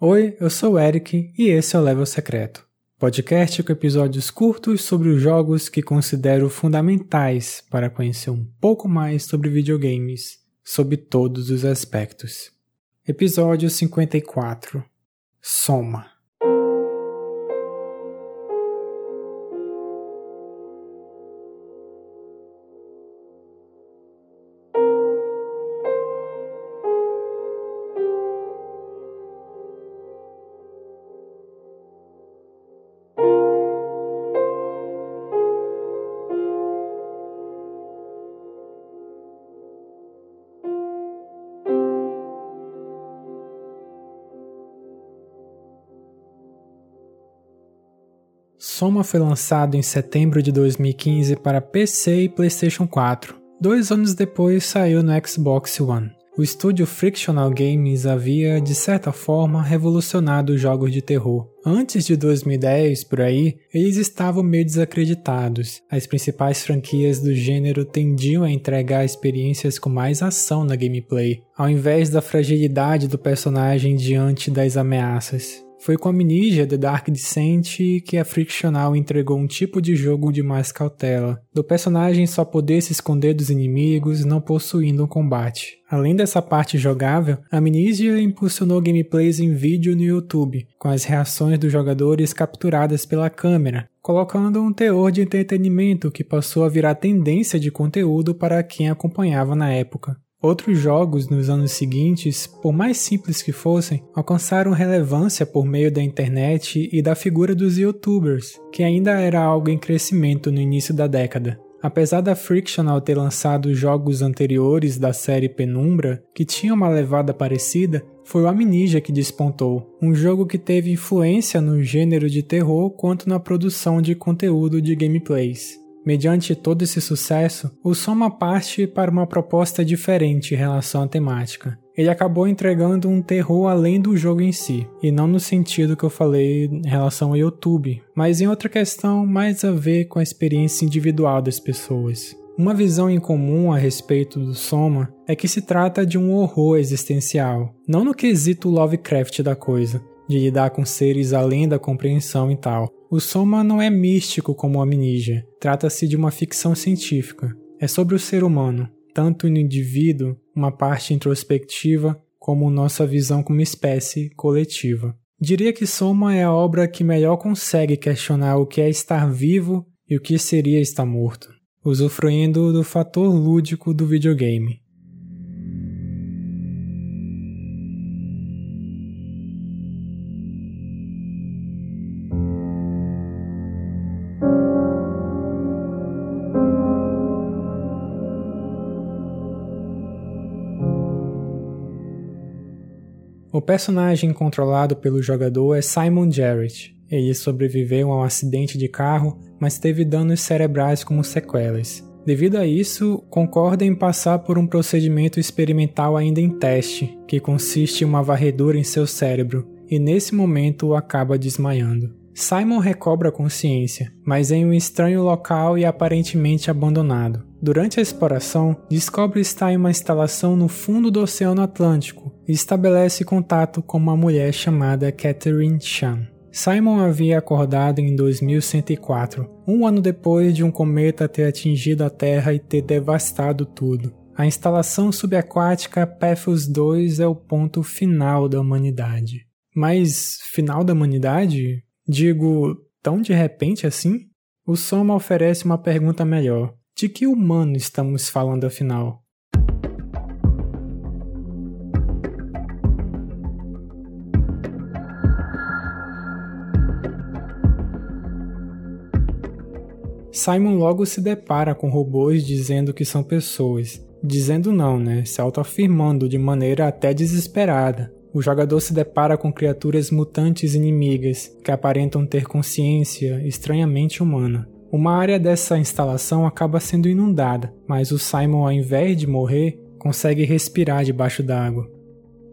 Oi, eu sou o Eric e esse é o Level Secreto, podcast com episódios curtos sobre os jogos que considero fundamentais para conhecer um pouco mais sobre videogames, sob todos os aspectos. Episódio 54 Soma Soma foi lançado em setembro de 2015 para PC e PlayStation 4. Dois anos depois saiu no Xbox One. O estúdio Frictional Games havia, de certa forma, revolucionado os jogos de terror. Antes de 2010, por aí, eles estavam meio desacreditados. As principais franquias do gênero tendiam a entregar experiências com mais ação na gameplay, ao invés da fragilidade do personagem diante das ameaças. Foi com a Amnesia The Dark Descent que a Frictional entregou um tipo de jogo de mais cautela, do personagem só poder se esconder dos inimigos, não possuindo um combate. Além dessa parte jogável, a Amnesia impulsionou gameplays em vídeo no YouTube, com as reações dos jogadores capturadas pela câmera, colocando um teor de entretenimento que passou a virar tendência de conteúdo para quem acompanhava na época. Outros jogos nos anos seguintes, por mais simples que fossem, alcançaram relevância por meio da internet e da figura dos youtubers, que ainda era algo em crescimento no início da década. Apesar da Frictional ter lançado jogos anteriores da série Penumbra, que tinham uma levada parecida, foi o Amnesia que despontou, um jogo que teve influência no gênero de terror quanto na produção de conteúdo de gameplays. Mediante todo esse sucesso, o Soma parte para uma proposta diferente em relação à temática. Ele acabou entregando um terror além do jogo em si, e não no sentido que eu falei em relação ao YouTube, mas em outra questão mais a ver com a experiência individual das pessoas. Uma visão em comum a respeito do Soma é que se trata de um horror existencial, não no quesito Lovecraft da coisa, de lidar com seres além da compreensão e tal, o Soma não é místico como a Amnesia, trata-se de uma ficção científica. É sobre o ser humano, tanto no indivíduo, uma parte introspectiva, como nossa visão como espécie coletiva. Diria que Soma é a obra que melhor consegue questionar o que é estar vivo e o que seria estar morto, usufruindo do fator lúdico do videogame. O personagem controlado pelo jogador é Simon Jarrett. Ele sobreviveu a um acidente de carro, mas teve danos cerebrais como sequelas. Devido a isso, concorda em passar por um procedimento experimental ainda em teste, que consiste em uma varredura em seu cérebro, e nesse momento acaba desmaiando. Simon recobra a consciência, mas em um estranho local e aparentemente abandonado. Durante a exploração, descobre estar em uma instalação no fundo do Oceano Atlântico estabelece contato com uma mulher chamada Catherine Chan. Simon havia acordado em 2104, um ano depois de um cometa ter atingido a Terra e ter devastado tudo. A instalação subaquática Pathos 2 é o ponto final da humanidade. Mas final da humanidade? Digo, tão de repente assim? O Soma oferece uma pergunta melhor. De que humano estamos falando afinal? Simon logo se depara com robôs dizendo que são pessoas. Dizendo não, né? Se autoafirmando de maneira até desesperada o jogador se depara com criaturas mutantes inimigas que aparentam ter consciência estranhamente humana. Uma área dessa instalação acaba sendo inundada, mas o Simon, ao invés de morrer, consegue respirar debaixo d'água.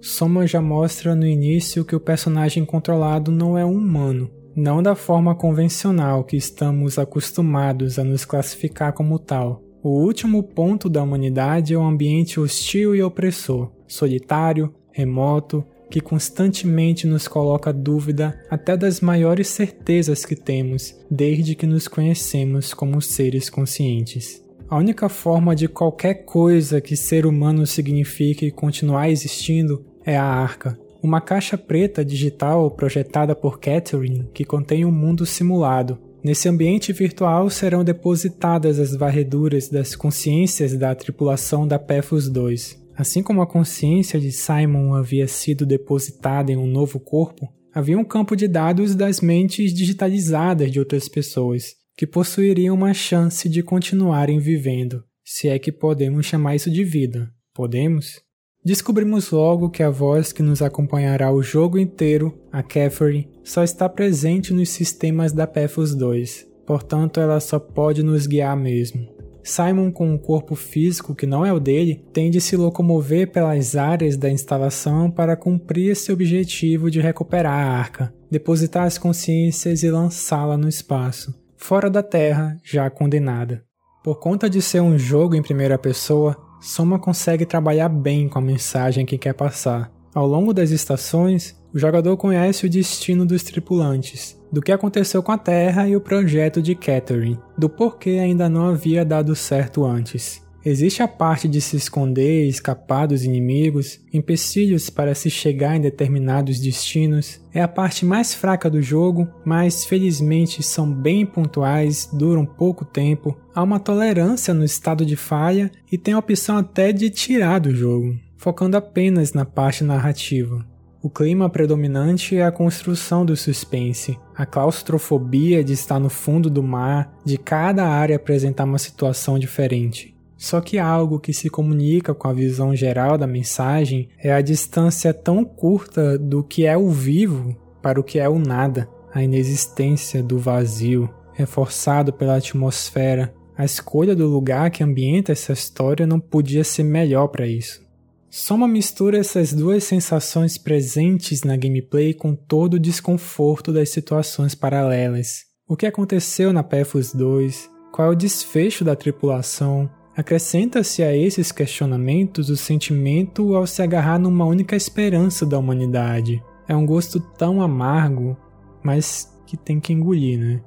Soma já mostra no início que o personagem controlado não é um humano, não da forma convencional que estamos acostumados a nos classificar como tal. O último ponto da humanidade é um ambiente hostil e opressor, solitário, remoto, que constantemente nos coloca dúvida até das maiores certezas que temos desde que nos conhecemos como seres conscientes. A única forma de qualquer coisa que ser humano signifique continuar existindo é a arca, uma caixa preta digital projetada por Catherine que contém um mundo simulado. Nesse ambiente virtual serão depositadas as varreduras das consciências da tripulação da Pephos 2. Assim como a consciência de Simon havia sido depositada em um novo corpo, havia um campo de dados das mentes digitalizadas de outras pessoas, que possuiriam uma chance de continuarem vivendo, se é que podemos chamar isso de vida. Podemos? Descobrimos logo que a voz que nos acompanhará o jogo inteiro, a Catherine, só está presente nos sistemas da Pathos 2, portanto ela só pode nos guiar mesmo. Simon, com um corpo físico que não é o dele, tem de se locomover pelas áreas da instalação para cumprir esse objetivo de recuperar a arca, depositar as consciências e lançá-la no espaço, fora da Terra, já condenada. Por conta de ser um jogo em primeira pessoa, Soma consegue trabalhar bem com a mensagem que quer passar. Ao longo das estações, o jogador conhece o destino dos tripulantes, do que aconteceu com a Terra e o projeto de Catherine, do porquê ainda não havia dado certo antes. Existe a parte de se esconder e escapar dos inimigos, empecilhos para se chegar em determinados destinos. É a parte mais fraca do jogo, mas felizmente são bem pontuais, duram pouco tempo, há uma tolerância no estado de falha e tem a opção até de tirar do jogo, focando apenas na parte narrativa. O clima predominante é a construção do suspense, a claustrofobia de estar no fundo do mar, de cada área apresentar uma situação diferente. Só que algo que se comunica com a visão geral da mensagem é a distância tão curta do que é o vivo para o que é o nada, a inexistência do vazio, reforçado pela atmosfera. A escolha do lugar que ambienta essa história não podia ser melhor para isso. Soma mistura essas duas sensações presentes na gameplay com todo o desconforto das situações paralelas. O que aconteceu na Pathos 2? Qual é o desfecho da tripulação? Acrescenta-se a esses questionamentos o sentimento ao se agarrar numa única esperança da humanidade. É um gosto tão amargo, mas que tem que engolir, né?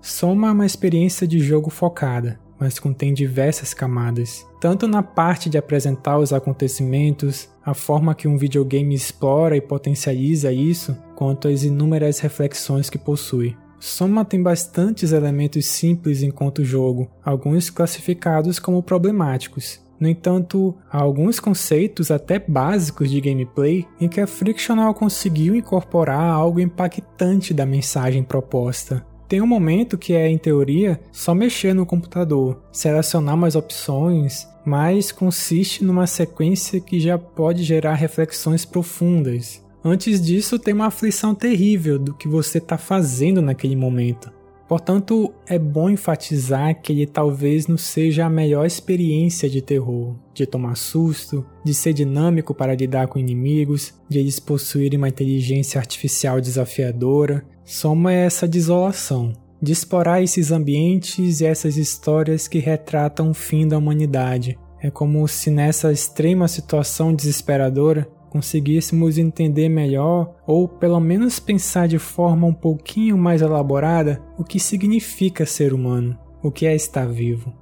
Soma uma experiência de jogo focada, mas contém diversas camadas, tanto na parte de apresentar os acontecimentos, a forma que um videogame explora e potencializa isso, quanto as inúmeras reflexões que possui. Soma tem bastantes elementos simples enquanto jogo, alguns classificados como problemáticos. No entanto, há alguns conceitos até básicos de gameplay em que a Frictional conseguiu incorporar algo impactante da mensagem proposta. Tem um momento que é, em teoria, só mexer no computador, selecionar mais opções, mas consiste numa sequência que já pode gerar reflexões profundas. Antes disso, tem uma aflição terrível do que você está fazendo naquele momento. Portanto, é bom enfatizar que ele talvez não seja a melhor experiência de terror, de tomar susto, de ser dinâmico para lidar com inimigos, de eles possuírem uma inteligência artificial desafiadora. Soma essa desolação, de explorar esses ambientes e essas histórias que retratam o fim da humanidade. É como se nessa extrema situação desesperadora conseguíssemos entender melhor, ou pelo menos pensar de forma um pouquinho mais elaborada, o que significa ser humano, o que é estar vivo.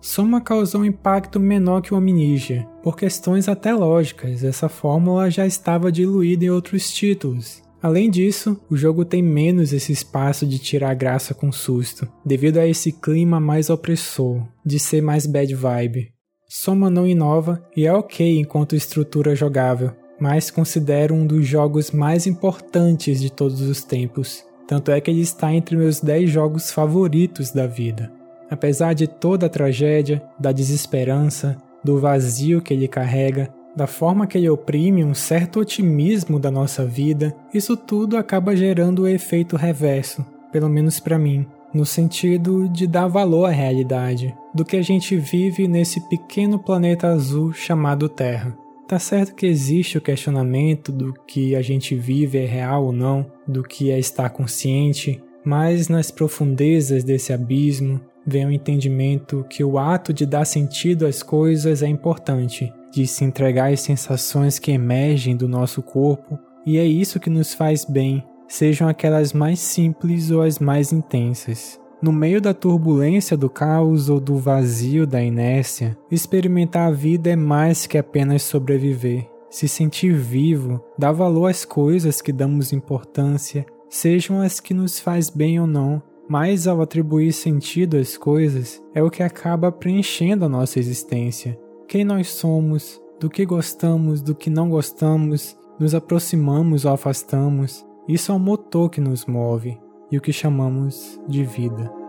Soma causou um impacto menor que o Amnesia, por questões até lógicas, essa fórmula já estava diluída em outros títulos. Além disso, o jogo tem menos esse espaço de tirar graça com susto, devido a esse clima mais opressor, de ser mais bad vibe. Soma não inova e é ok enquanto estrutura jogável, mas considero um dos jogos mais importantes de todos os tempos. Tanto é que ele está entre meus 10 jogos favoritos da vida. Apesar de toda a tragédia, da desesperança, do vazio que ele carrega, da forma que ele oprime um certo otimismo da nossa vida, isso tudo acaba gerando o efeito reverso, pelo menos para mim, no sentido de dar valor à realidade, do que a gente vive nesse pequeno planeta azul chamado Terra. Tá certo que existe o questionamento do que a gente vive é real ou não, do que é estar consciente, mas nas profundezas desse abismo, vem o entendimento que o ato de dar sentido às coisas é importante, de se entregar às sensações que emergem do nosso corpo, e é isso que nos faz bem, sejam aquelas mais simples ou as mais intensas. No meio da turbulência do caos ou do vazio da inércia, experimentar a vida é mais que apenas sobreviver. Se sentir vivo, dar valor às coisas que damos importância, sejam as que nos faz bem ou não, mas ao atribuir sentido às coisas, é o que acaba preenchendo a nossa existência. Quem nós somos, do que gostamos, do que não gostamos, nos aproximamos ou afastamos, isso é o motor que nos move e o que chamamos de vida.